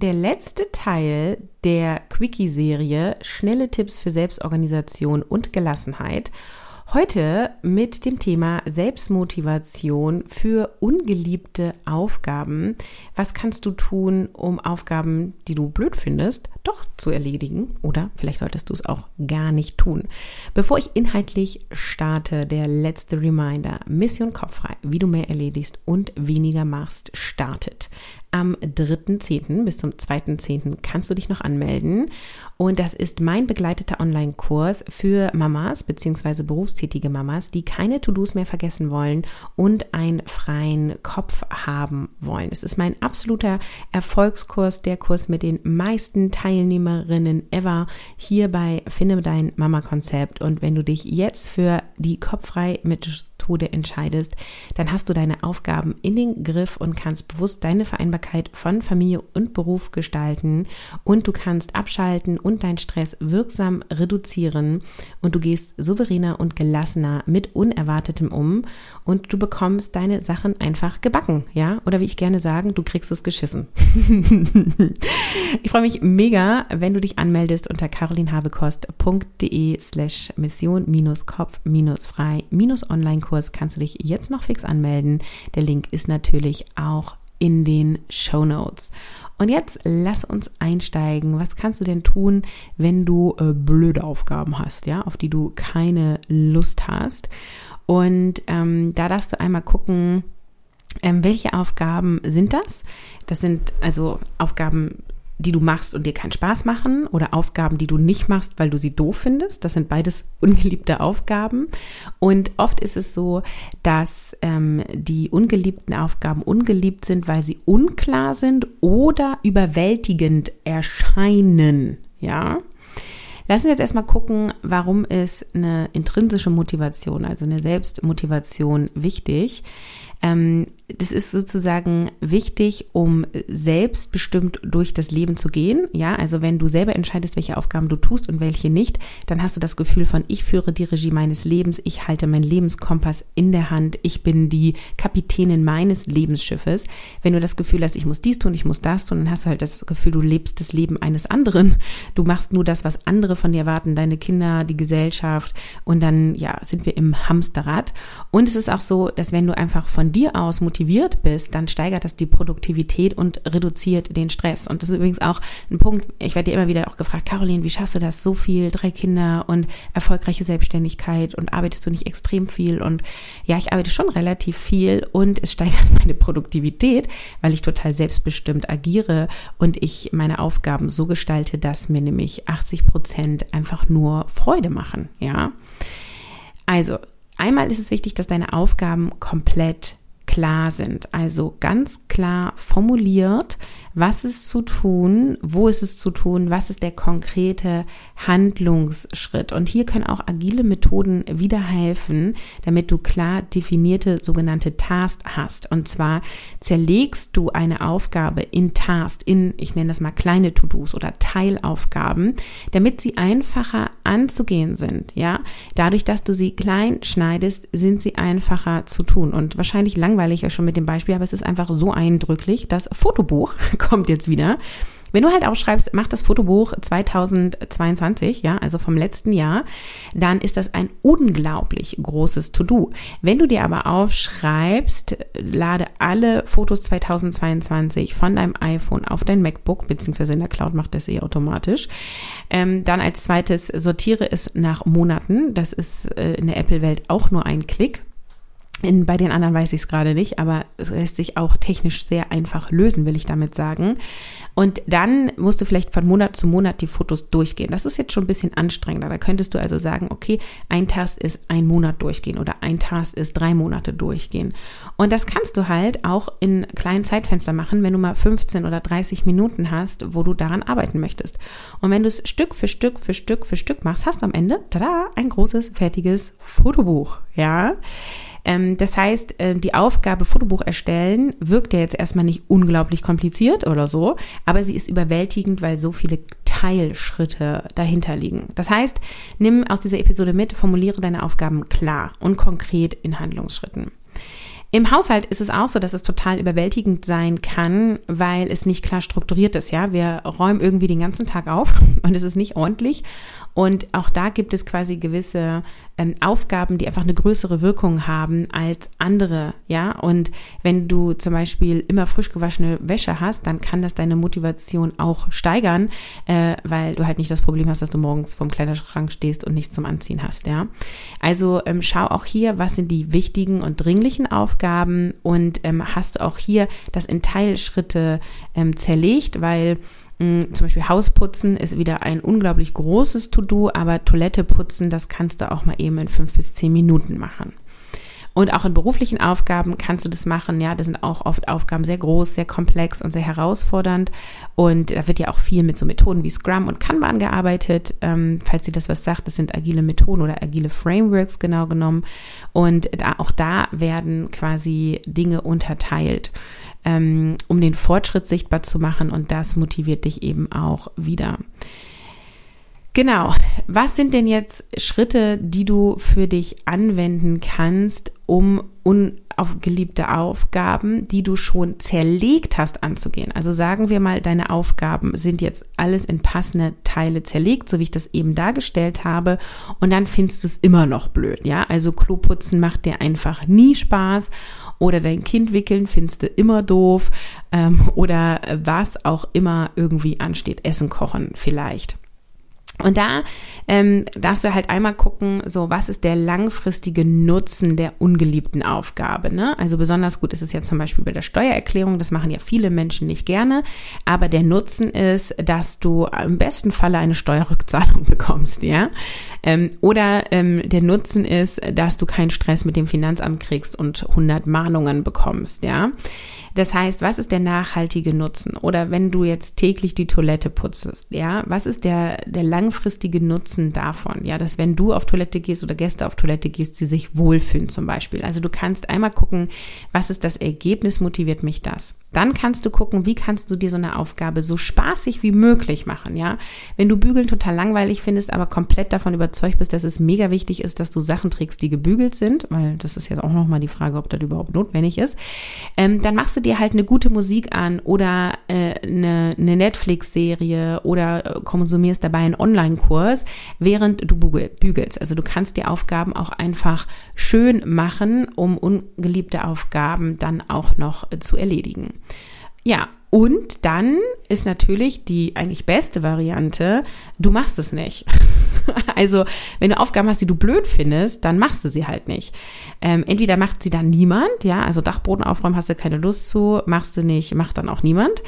der letzte Teil der Quickie-Serie Schnelle Tipps für Selbstorganisation und Gelassenheit. Heute mit dem Thema Selbstmotivation für ungeliebte Aufgaben. Was kannst du tun, um Aufgaben, die du blöd findest, doch zu erledigen? Oder vielleicht solltest du es auch gar nicht tun. Bevor ich inhaltlich starte, der letzte Reminder. Mission Kopffrei, wie du mehr erledigst und weniger machst, startet am 3.10. bis zum 2.10. kannst du dich noch anmelden. Und das ist mein begleiteter Online-Kurs für Mamas bzw. berufstätige Mamas, die keine To-Dos mehr vergessen wollen und einen freien Kopf haben wollen. Es ist mein absoluter Erfolgskurs, der Kurs mit den meisten Teilnehmerinnen ever hier bei Finde dein Mama-Konzept. Und wenn du dich jetzt für die kopffrei mit Methode entscheidest, dann hast du deine Aufgaben in den Griff und kannst bewusst deine Vereinbarkeit von Familie und Beruf gestalten. Und du kannst abschalten und deinen Stress wirksam reduzieren. Und du gehst souveräner und gelassener mit Unerwartetem um und du bekommst deine Sachen einfach gebacken, ja? Oder wie ich gerne sagen, du kriegst es geschissen. ich freue mich mega, wenn du dich anmeldest unter carolinhabekost.de slash mission-kopf-frei-online-Kurs kannst du dich jetzt noch fix anmelden. Der Link ist natürlich auch in den Show Notes. Und jetzt lass uns einsteigen. Was kannst du denn tun, wenn du äh, blöde Aufgaben hast, ja, auf die du keine Lust hast? Und ähm, da darfst du einmal gucken, ähm, welche Aufgaben sind das? Das sind also Aufgaben, die du machst und dir keinen Spaß machen oder Aufgaben, die du nicht machst, weil du sie doof findest. Das sind beides ungeliebte Aufgaben. Und oft ist es so, dass ähm, die ungeliebten Aufgaben ungeliebt sind, weil sie unklar sind oder überwältigend erscheinen. Ja. Lass uns jetzt erstmal gucken, warum ist eine intrinsische Motivation, also eine Selbstmotivation wichtig. Ähm, das ist sozusagen wichtig, um selbstbestimmt durch das Leben zu gehen. Ja, also wenn du selber entscheidest, welche Aufgaben du tust und welche nicht, dann hast du das Gefühl von, ich führe die Regie meines Lebens, ich halte meinen Lebenskompass in der Hand, ich bin die Kapitänin meines Lebensschiffes. Wenn du das Gefühl hast, ich muss dies tun, ich muss das tun, dann hast du halt das Gefühl, du lebst das Leben eines anderen. Du machst nur das, was andere von dir erwarten, deine Kinder, die Gesellschaft und dann, ja, sind wir im Hamsterrad. Und es ist auch so, dass wenn du einfach von dir aus motiviert bist, dann steigert das die Produktivität und reduziert den Stress. Und das ist übrigens auch ein Punkt, ich werde dir immer wieder auch gefragt, Caroline, wie schaffst du das? So viel, drei Kinder und erfolgreiche Selbstständigkeit und arbeitest du nicht extrem viel? Und ja, ich arbeite schon relativ viel und es steigert meine Produktivität, weil ich total selbstbestimmt agiere und ich meine Aufgaben so gestalte, dass mir nämlich 80 Prozent einfach nur Freude machen, ja. Also, einmal ist es wichtig, dass deine Aufgaben komplett klar sind. Also ganz klar formuliert, was ist zu tun, wo ist es zu tun, was ist der konkrete Handlungsschritt. Und hier können auch agile Methoden wieder helfen, damit du klar definierte sogenannte Tasks hast. Und zwar zerlegst du eine Aufgabe in Tasks, in, ich nenne das mal kleine To-Dos oder Teilaufgaben, damit sie einfacher anzugehen sind. Ja, dadurch, dass du sie klein schneidest, sind sie einfacher zu tun. Und wahrscheinlich langweilig euch schon mit dem Beispiel, aber es ist einfach so eindrücklich. Das Fotobuch kommt jetzt wieder. Wenn du halt aufschreibst, mach das Fotobuch 2022, ja, also vom letzten Jahr, dann ist das ein unglaublich großes To-Do. Wenn du dir aber aufschreibst, lade alle Fotos 2022 von deinem iPhone auf dein MacBook, beziehungsweise in der Cloud macht das eh automatisch. Ähm, dann als zweites sortiere es nach Monaten. Das ist äh, in der Apple-Welt auch nur ein Klick In, bei den anderen weiß ich es gerade nicht, aber es lässt sich auch technisch sehr einfach lösen, will ich damit sagen. Und dann musst du vielleicht von Monat zu Monat die Fotos durchgehen. Das ist jetzt schon ein bisschen anstrengender. Da könntest du also sagen, okay, ein Task ist ein Monat durchgehen oder ein Task ist drei Monate durchgehen. Und das kannst du halt auch in kleinen Zeitfenster machen, wenn du mal 15 oder 30 Minuten hast, wo du daran arbeiten möchtest. Und wenn du es Stück für Stück für Stück für Stück machst, hast du am Ende, tada, ein großes, fertiges Fotobuch. Ja. Ähm, das heißt, äh, die Aufgabe Fotobuch erstellen wirkt ja jetzt erstmal nicht unglaublich kompliziert oder so, aber sie ist überwältigend, weil so viele Teilschritte dahinter liegen. Das heißt, nimm aus dieser Episode mit, formuliere deine Aufgaben klar und konkret in Handlungsschritten. Im Haushalt ist es auch so, dass es total überwältigend sein kann, weil es nicht klar strukturiert ist. Ja, wir räumen irgendwie den ganzen Tag auf und es ist nicht ordentlich. Und auch da gibt es quasi gewisse ähm, Aufgaben, die einfach eine größere Wirkung haben als andere. Ja, und wenn du zum Beispiel immer frisch gewaschene Wäsche hast, dann kann das deine Motivation auch steigern, äh, weil du halt nicht das Problem hast, dass du morgens vorm Kleiderschrank stehst und nichts zum Anziehen hast. Ja, also ähm, schau auch hier, was sind die wichtigen und dringlichen Aufgaben und ähm, hast du auch hier das in Teilschritte ähm, zerlegt, weil zum Beispiel Hausputzen ist wieder ein unglaublich großes To-Do, aber Toilette putzen, das kannst du auch mal eben in fünf bis zehn Minuten machen. Und auch in beruflichen Aufgaben kannst du das machen. Ja, das sind auch oft Aufgaben sehr groß, sehr komplex und sehr herausfordernd. Und da wird ja auch viel mit so Methoden wie Scrum und Kanban gearbeitet. Ähm, falls ihr das was sagt, das sind agile Methoden oder agile Frameworks genau genommen. Und da, auch da werden quasi Dinge unterteilt ähm, um den Fortschritt sichtbar zu machen und das motiviert dich eben auch wieder. Genau, was sind denn jetzt Schritte, die du für dich anwenden kannst, um unaufgeliebte Aufgaben, die du schon zerlegt hast, anzugehen? Also sagen wir mal, deine Aufgaben sind jetzt alles in passende Teile zerlegt, so wie ich das eben dargestellt habe, und dann findest du es immer noch blöd, ja? Also Kloputzen macht dir einfach nie Spaß oder dein Kind wickeln findest du immer doof ähm, oder was auch immer irgendwie ansteht, Essen kochen vielleicht. Und da ähm, darfst du halt einmal gucken, so was ist der langfristige Nutzen der ungeliebten Aufgabe. Ne? Also besonders gut ist es ja zum Beispiel bei der Steuererklärung, das machen ja viele Menschen nicht gerne, aber der Nutzen ist, dass du im besten Falle eine Steuerrückzahlung bekommst, ja. Ähm, oder ähm, der Nutzen ist, dass du keinen Stress mit dem Finanzamt kriegst und 100 Mahnungen bekommst, ja. Das heißt, was ist der nachhaltige Nutzen? Oder wenn du jetzt täglich die Toilette putzest, ja, was ist der, der langfristige Nutzen davon? Ja, dass wenn du auf Toilette gehst oder Gäste auf Toilette gehst, sie sich wohlfühlen zum Beispiel. Also du kannst einmal gucken, was ist das Ergebnis, motiviert mich das? Dann kannst du gucken, wie kannst du dir so eine Aufgabe so spaßig wie möglich machen, ja? Wenn du Bügeln total langweilig findest, aber komplett davon überzeugt bist, dass es mega wichtig ist, dass du Sachen trägst, die gebügelt sind, weil das ist jetzt auch nochmal die Frage, ob das überhaupt notwendig ist, ähm, dann machst du dir halt eine gute Musik an oder äh, eine, eine Netflix-Serie oder äh, konsumierst dabei einen Online-Kurs, während du bügelst. Also du kannst die Aufgaben auch einfach schön machen, um ungeliebte Aufgaben dann auch noch äh, zu erledigen. Ja, und dann ist natürlich die eigentlich beste Variante, du machst es nicht. also, wenn du Aufgaben hast, die du blöd findest, dann machst du sie halt nicht. Ähm, entweder macht sie dann niemand, ja, also Dachboden aufräumen hast du keine Lust zu, machst du nicht, macht dann auch niemand.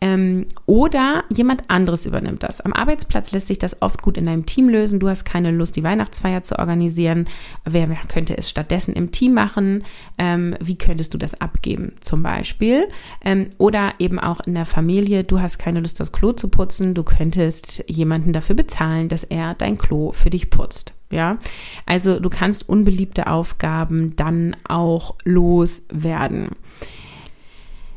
Ähm, oder jemand anderes übernimmt das. Am Arbeitsplatz lässt sich das oft gut in deinem Team lösen. Du hast keine Lust, die Weihnachtsfeier zu organisieren. Wer könnte es stattdessen im Team machen? Ähm, wie könntest du das abgeben, zum Beispiel? Ähm, oder eben auch in der Familie. Du hast keine Lust, das Klo zu putzen. Du könntest jemanden dafür bezahlen, dass er dein Klo für dich putzt. Ja, also du kannst unbeliebte Aufgaben dann auch loswerden.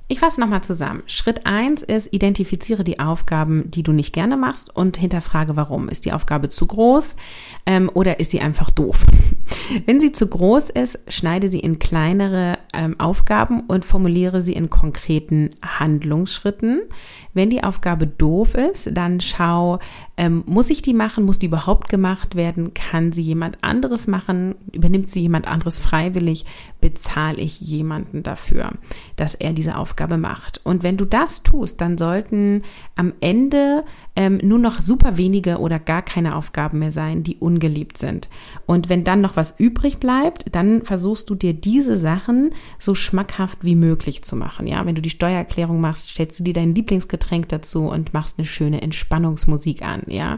Ich fasse nochmal zusammen. Schritt eins ist, identifiziere die Aufgaben, die du nicht gerne machst und hinterfrage, warum. Ist die Aufgabe zu groß ähm, oder ist sie einfach doof? Wenn sie zu groß ist, schneide sie in kleinere ähm, Aufgaben und formuliere sie in konkreten Handlungsschritten. Wenn die Aufgabe doof ist, dann schau, ähm, muss ich die machen? Muss die überhaupt gemacht werden? Kann sie jemand anderes machen? Übernimmt sie jemand anderes freiwillig? Bezahle ich jemanden dafür, dass er diese Aufgabe Aufgabe macht. Und wenn du das tust, dann sollten am Ende ähm, nur noch super wenige oder gar keine Aufgaben mehr sein, die ungeliebt sind. Und wenn dann noch was übrig bleibt, dann versuchst du dir diese Sachen so schmackhaft wie möglich zu machen. Ja, wenn du die Steuererklärung machst, stellst du dir dein Lieblingsgetränk dazu und machst eine schöne Entspannungsmusik an. Ja,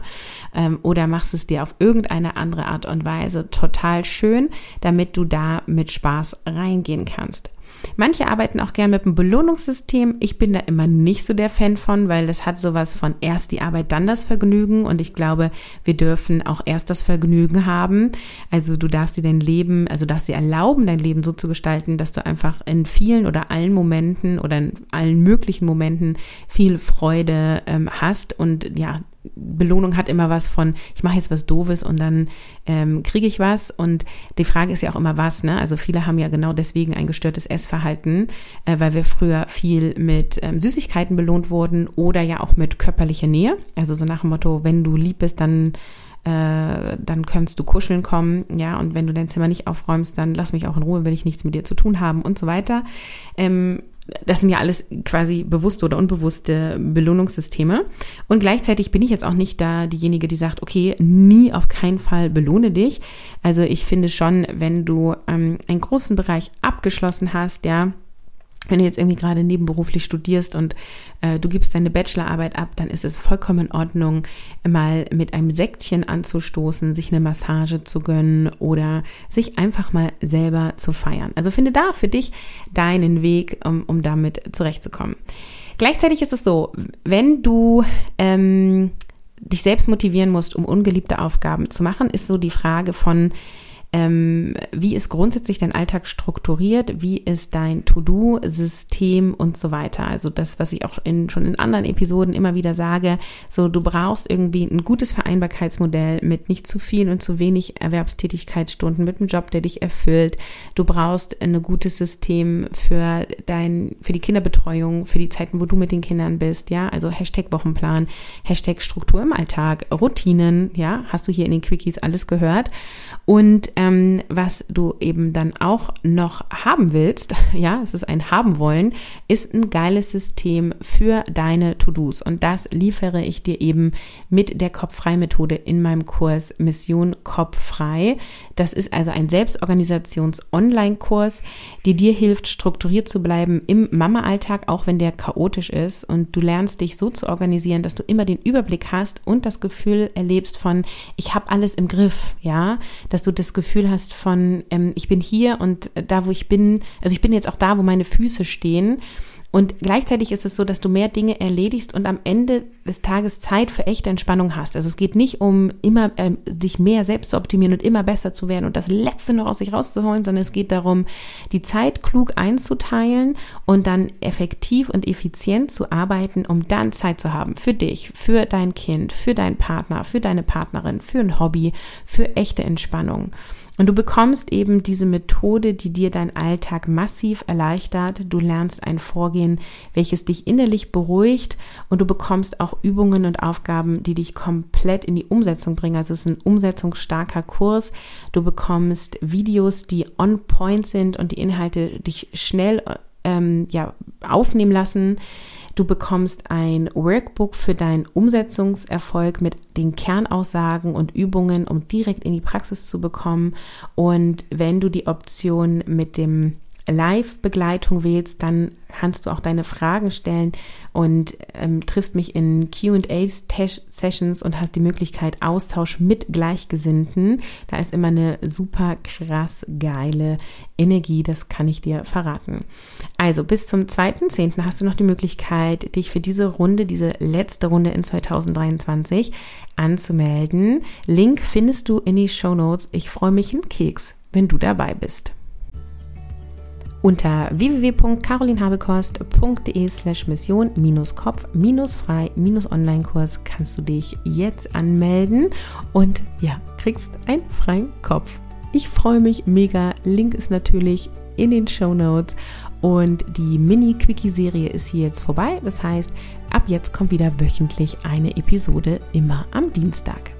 ähm, oder machst es dir auf irgendeine andere Art und Weise total schön, damit du da mit Spaß reingehen kannst. Manche arbeiten auch gern mit einem Belohnungssystem. Ich bin da immer nicht so der Fan von, weil das hat sowas von erst die Arbeit, dann das Vergnügen. Und ich glaube, wir dürfen auch erst das Vergnügen haben. Also du darfst dir dein Leben, also darfst dir erlauben, dein Leben so zu gestalten, dass du einfach in vielen oder allen Momenten oder in allen möglichen Momenten viel Freude ähm, hast und ja, Belohnung hat immer was von, ich mache jetzt was Doofes und dann ähm, kriege ich was. Und die Frage ist ja auch immer was, ne? Also viele haben ja genau deswegen ein gestörtes Essverhalten, äh, weil wir früher viel mit ähm, Süßigkeiten belohnt wurden oder ja auch mit körperlicher Nähe. Also so nach dem Motto, wenn du lieb bist, dann äh, dann kannst du kuscheln kommen, ja, und wenn du dein Zimmer nicht aufräumst, dann lass mich auch in Ruhe, will ich nichts mit dir zu tun haben und so weiter. Ähm, das sind ja alles quasi bewusste oder unbewusste Belohnungssysteme. Und gleichzeitig bin ich jetzt auch nicht da diejenige, die sagt, okay, nie auf keinen Fall belohne dich. Also ich finde schon, wenn du ähm, einen großen Bereich abgeschlossen hast, ja, wenn du jetzt irgendwie gerade nebenberuflich studierst und äh, du gibst deine Bachelorarbeit ab, dann ist es vollkommen in Ordnung, mal mit einem Sektchen anzustoßen, sich eine Massage zu gönnen oder sich einfach mal selber zu feiern. Also finde da für dich deinen Weg, um, um damit zurechtzukommen. Gleichzeitig ist es so, wenn du ähm, dich selbst motivieren musst, um ungeliebte Aufgaben zu machen, ist so die Frage von, ähm, wie ist grundsätzlich dein Alltag strukturiert? Wie ist dein To-Do-System und so weiter? Also das, was ich auch in, schon in anderen Episoden immer wieder sage, so du brauchst irgendwie ein gutes Vereinbarkeitsmodell mit nicht zu viel und zu wenig Erwerbstätigkeitsstunden, mit einem Job, der dich erfüllt. Du brauchst ein gutes System für dein, für die Kinderbetreuung, für die Zeiten, wo du mit den Kindern bist, ja, also Hashtag Wochenplan, Hashtag Struktur im Alltag, Routinen, ja, hast du hier in den Quickies alles gehört. Und ähm, was du eben dann auch noch haben willst, ja, es ist ein haben wollen, ist ein geiles System für deine To-Dos. Und das liefere ich dir eben mit der Kopffrei-Methode in meinem Kurs Mission Kopffrei. Das ist also ein Selbstorganisations-Online-Kurs, die dir hilft, strukturiert zu bleiben im Mama-Alltag, auch wenn der chaotisch ist. Und du lernst dich so zu organisieren, dass du immer den Überblick hast und das Gefühl erlebst von, ich habe alles im Griff, ja, dass du das Gefühl Gefühl hast von, ähm, ich bin hier und da, wo ich bin, also ich bin jetzt auch da, wo meine Füße stehen. Und gleichzeitig ist es so, dass du mehr Dinge erledigst und am Ende des Tages Zeit für echte Entspannung hast. Also es geht nicht um immer äh, sich mehr selbst zu optimieren und immer besser zu werden und das Letzte noch aus sich rauszuholen, sondern es geht darum, die Zeit klug einzuteilen und dann effektiv und effizient zu arbeiten, um dann Zeit zu haben für dich, für dein Kind, für deinen Partner, für deine Partnerin, für ein Hobby, für echte Entspannung. Und du bekommst eben diese Methode, die dir deinen Alltag massiv erleichtert. Du lernst ein Vorgehen, welches dich innerlich beruhigt und du bekommst auch Übungen und Aufgaben, die dich komplett in die Umsetzung bringen. Also es ist ein umsetzungsstarker Kurs. Du bekommst Videos, die on point sind und die Inhalte dich schnell ähm, ja, aufnehmen lassen. Du bekommst ein Workbook für deinen Umsetzungserfolg mit den Kernaussagen und Übungen, um direkt in die Praxis zu bekommen. Und wenn du die Option mit dem Live-Begleitung wählst, dann kannst du auch deine Fragen stellen und ähm, triffst mich in QA-Sessions und hast die Möglichkeit Austausch mit Gleichgesinnten. Da ist immer eine super krass geile Energie, das kann ich dir verraten. Also bis zum 2.10. hast du noch die Möglichkeit, dich für diese Runde, diese letzte Runde in 2023 anzumelden. Link findest du in die Show Notes. Ich freue mich einen Keks, wenn du dabei bist. Unter www.carolinhabekost.de slash mission Kopf frei Online-Kurs kannst du dich jetzt anmelden und ja, kriegst einen freien Kopf. Ich freue mich mega. Link ist natürlich in den Show Notes und die Mini-Quickie-Serie ist hier jetzt vorbei. Das heißt, ab jetzt kommt wieder wöchentlich eine Episode immer am Dienstag.